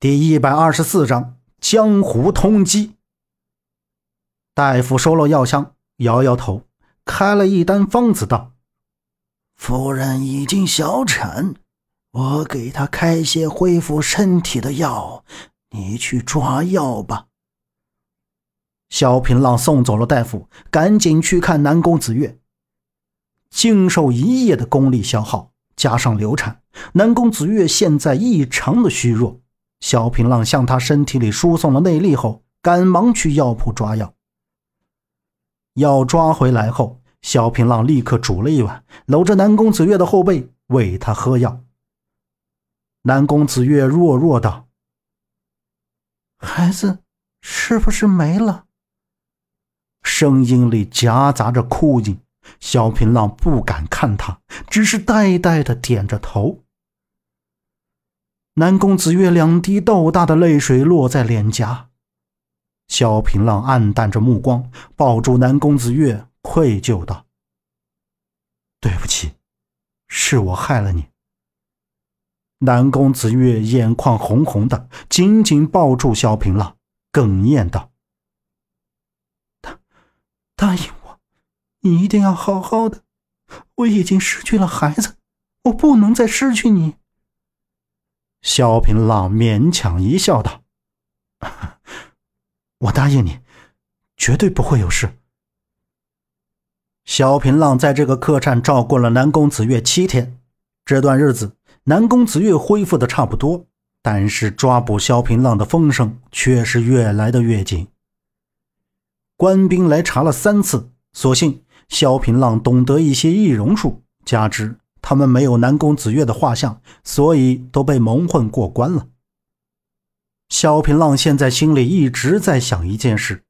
第一百二十四章江湖通缉。大夫收了药箱，摇摇头，开了一单方子，道：“夫人已经小产，我给她开些恢复身体的药，你去抓药吧。”萧平浪送走了大夫，赶紧去看南宫子月。经受一夜的功力消耗，加上流产，南宫子月现在异常的虚弱。萧平浪向他身体里输送了内力后，赶忙去药铺抓药。药抓回来后，萧平浪立刻煮了一碗，搂着南宫子月的后背喂他喝药。南宫子月弱弱道：“孩子是不是没了？”声音里夹杂着哭音。萧平浪不敢看他，只是呆呆的点着头。南宫子月两滴豆大的泪水落在脸颊，萧平浪暗淡着目光，抱住南宫子月，愧疚道：“对不起，是我害了你。”南宫子月眼眶红红的，紧紧抱住萧平浪，哽咽道：“答答应我，你一定要好好的。我已经失去了孩子，我不能再失去你。”萧平浪勉强一笑，道：“ 我答应你，绝对不会有事。”萧平浪在这个客栈照顾了南宫子月七天，这段日子，南宫子月恢复的差不多，但是抓捕萧平浪的风声却是越来的越紧。官兵来查了三次，所幸萧平浪懂得一些易容术，加之。他们没有南宫子月的画像，所以都被蒙混过关了。萧平浪现在心里一直在想一件事：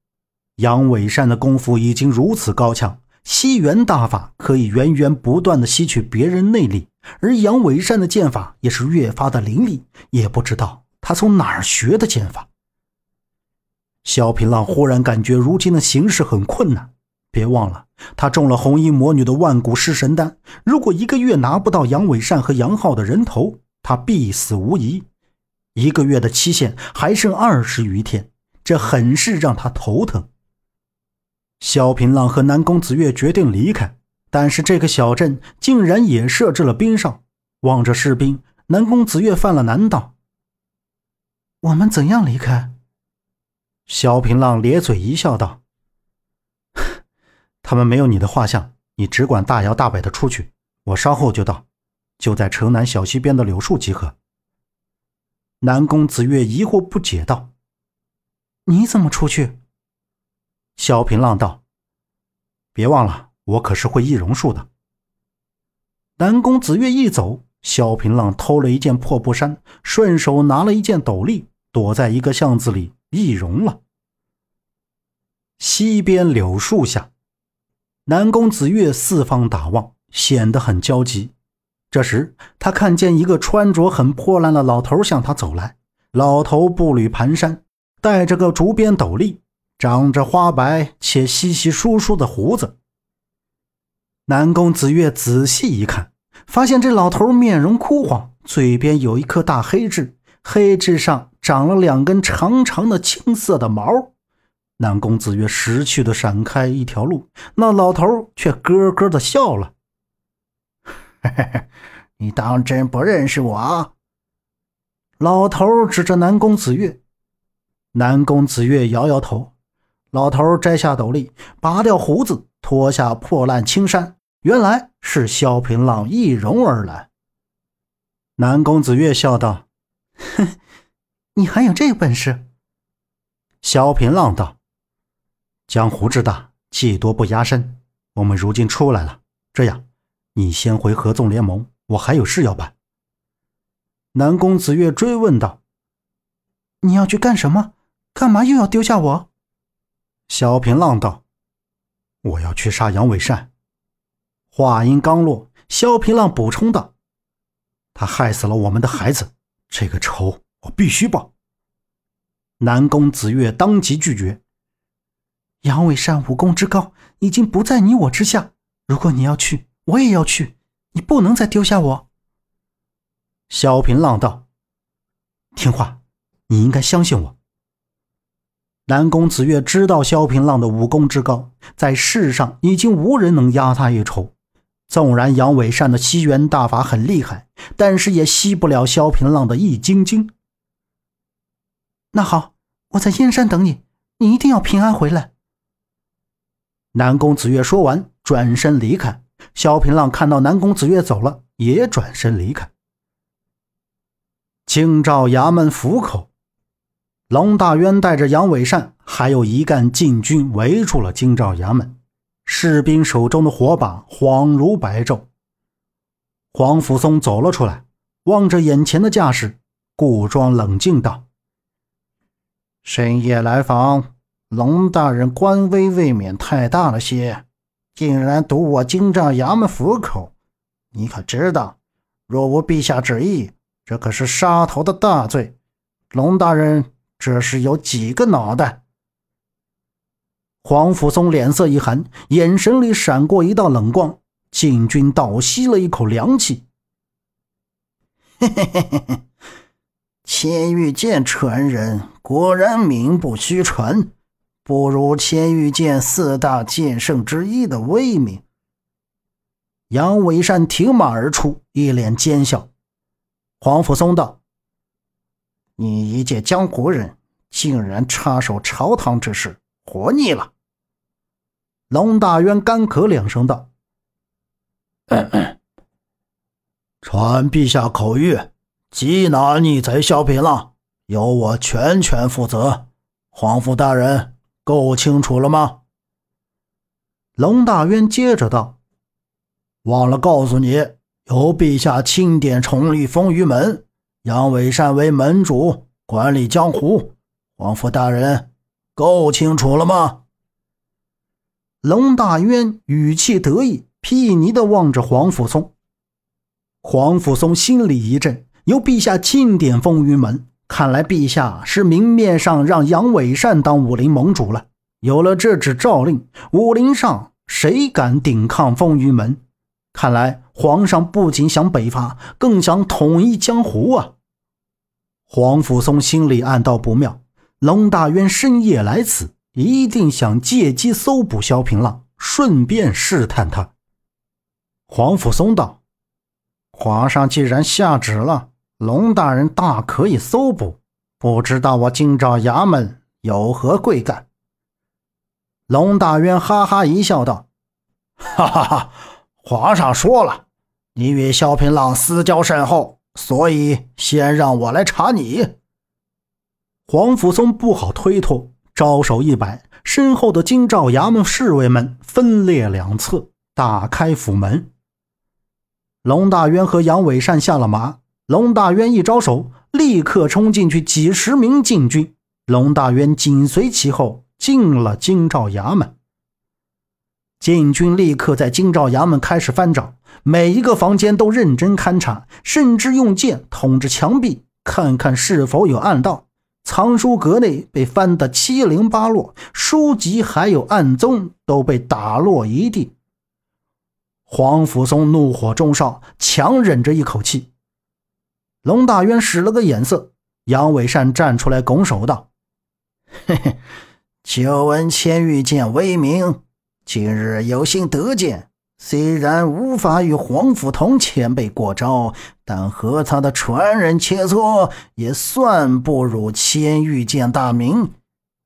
杨伟善的功夫已经如此高强，西元大法可以源源不断的吸取别人内力，而杨伟善的剑法也是越发的凌厉，也不知道他从哪儿学的剑法。萧平浪忽然感觉如今的形势很困难。别忘了，他中了红衣魔女的万古尸神丹。如果一个月拿不到杨伟善和杨浩的人头，他必死无疑。一个月的期限还剩二十余天，这很是让他头疼。萧平浪和南宫子月决定离开，但是这个小镇竟然也设置了兵哨。望着士兵，南宫子月犯了难道：“我们怎样离开？”萧平浪咧嘴一笑，道。他们没有你的画像，你只管大摇大摆的出去，我稍后就到，就在城南小溪边的柳树集合。南宫子月疑惑不解道：“你怎么出去？”萧平浪道：“别忘了，我可是会易容术的。”南宫子月一走，萧平浪偷了一件破布衫，顺手拿了一件斗笠，躲在一个巷子里易容了。西边柳树下。南宫子月四方打望，显得很焦急。这时，他看见一个穿着很破烂的老头向他走来。老头步履蹒跚，戴着个竹编斗笠，长着花白且稀稀疏疏的胡子。南宫子月仔细一看，发现这老头面容枯黄，嘴边有一颗大黑痣，黑痣上长了两根长长的青色的毛。南宫子月识趣的闪开一条路，那老头却咯咯的笑了：“，你当真不认识我？”老头指着南宫子月，南宫子月摇摇头。老头摘下斗笠，拔掉胡子，脱下破烂青衫，原来是萧平浪易容而来。南宫子月笑道：“哼，你还有这本事？”萧平浪道。江湖之大，技多不压身。我们如今出来了，这样，你先回合纵联盟，我还有事要办。南宫子月追问道：“你要去干什么？干嘛又要丢下我？”萧平浪道：“我要去杀杨伟善。”话音刚落，萧平浪补充道：“他害死了我们的孩子，这个仇我必须报。”南宫子月当即拒绝。杨伟善武功之高，已经不在你我之下。如果你要去，我也要去。你不能再丢下我。萧平浪道：“听话，你应该相信我。南宫子月知道萧平浪的武功之高，在世上已经无人能压他一筹。纵然杨伟善的吸元大法很厉害，但是也吸不了萧平浪的易筋经。那好，我在燕山等你，你一定要平安回来。南宫子月说完，转身离开。萧平浪看到南宫子月走了，也转身离开。京兆衙门府口，龙大渊带着杨伟善还有一干禁军围住了京兆衙门。士兵手中的火把恍如白昼。黄甫松走了出来，望着眼前的架势，故装冷静道：“深夜来访，龙大人官威未免太大了些，竟然堵我京兆衙门府口。你可知道，若无陛下旨意，这可是杀头的大罪。龙大人这是有几个脑袋？”黄甫松脸色一寒，眼神里闪过一道冷光。禁军倒吸了一口凉气。嘿嘿嘿嘿嘿，千玉剑传人果然名不虚传，不如千玉剑四大剑圣之一的威名。杨伟善挺马而出，一脸奸笑。黄甫松道：“你一介江湖人，竟然插手朝堂之事！”活腻了，龙大渊干咳两声道：“传陛下口谕，缉拿逆贼萧平浪，由我全权负责。皇甫大人，够清楚了吗？”龙大渊接着道：“忘了告诉你，由陛下钦点重立风雨门，杨伟善为门主，管理江湖。皇甫大人。”够清楚了吗？龙大渊语气得意，睥睨的望着黄甫松。黄甫松心里一震，由陛下钦点风云门，看来陛下是明面上让杨伟善当武林盟主了。有了这纸诏令，武林上谁敢顶抗风云门？看来皇上不仅想北伐，更想统一江湖啊！黄甫松心里暗道不妙。龙大渊深夜来此，一定想借机搜捕萧平浪，顺便试探他。黄甫松道：“皇上既然下旨了，龙大人大可以搜捕。不知道我京兆衙门有何贵干？”龙大渊哈哈一笑，道：“哈 哈哈！皇上说了，你与萧平浪私交甚厚，所以先让我来查你。”黄甫松不好推脱，招手一摆，身后的京兆衙门侍卫们分列两侧，打开府门。龙大渊和杨伟善下了马，龙大渊一招手，立刻冲进去几十名禁军，龙大渊紧随其后进了京兆衙门。禁军立刻在京兆衙门开始翻找，每一个房间都认真勘察，甚至用剑捅着墙壁，看看是否有暗道。藏书阁内被翻得七零八落，书籍还有案宗都被打落一地。黄甫松怒火中烧，强忍着一口气。龙大渊使了个眼色，杨伟善站出来拱手道：“嘿嘿，久闻千玉剑威名，今日有幸得见。”虽然无法与黄甫同前辈过招，但和他的传人切磋，也算不辱千玉剑大名。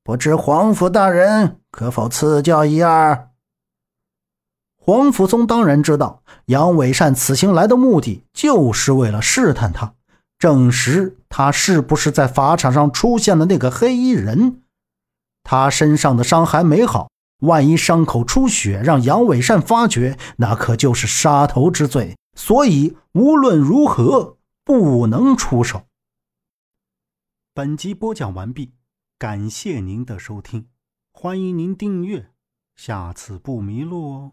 不知黄甫大人可否赐教一二？黄甫松当然知道，杨伟善此行来的目的就是为了试探他，证实他是不是在法场上出现的那个黑衣人。他身上的伤还没好。万一伤口出血，让杨伟善发觉，那可就是杀头之罪。所以无论如何不能出手。本集播讲完毕，感谢您的收听，欢迎您订阅，下次不迷路哦。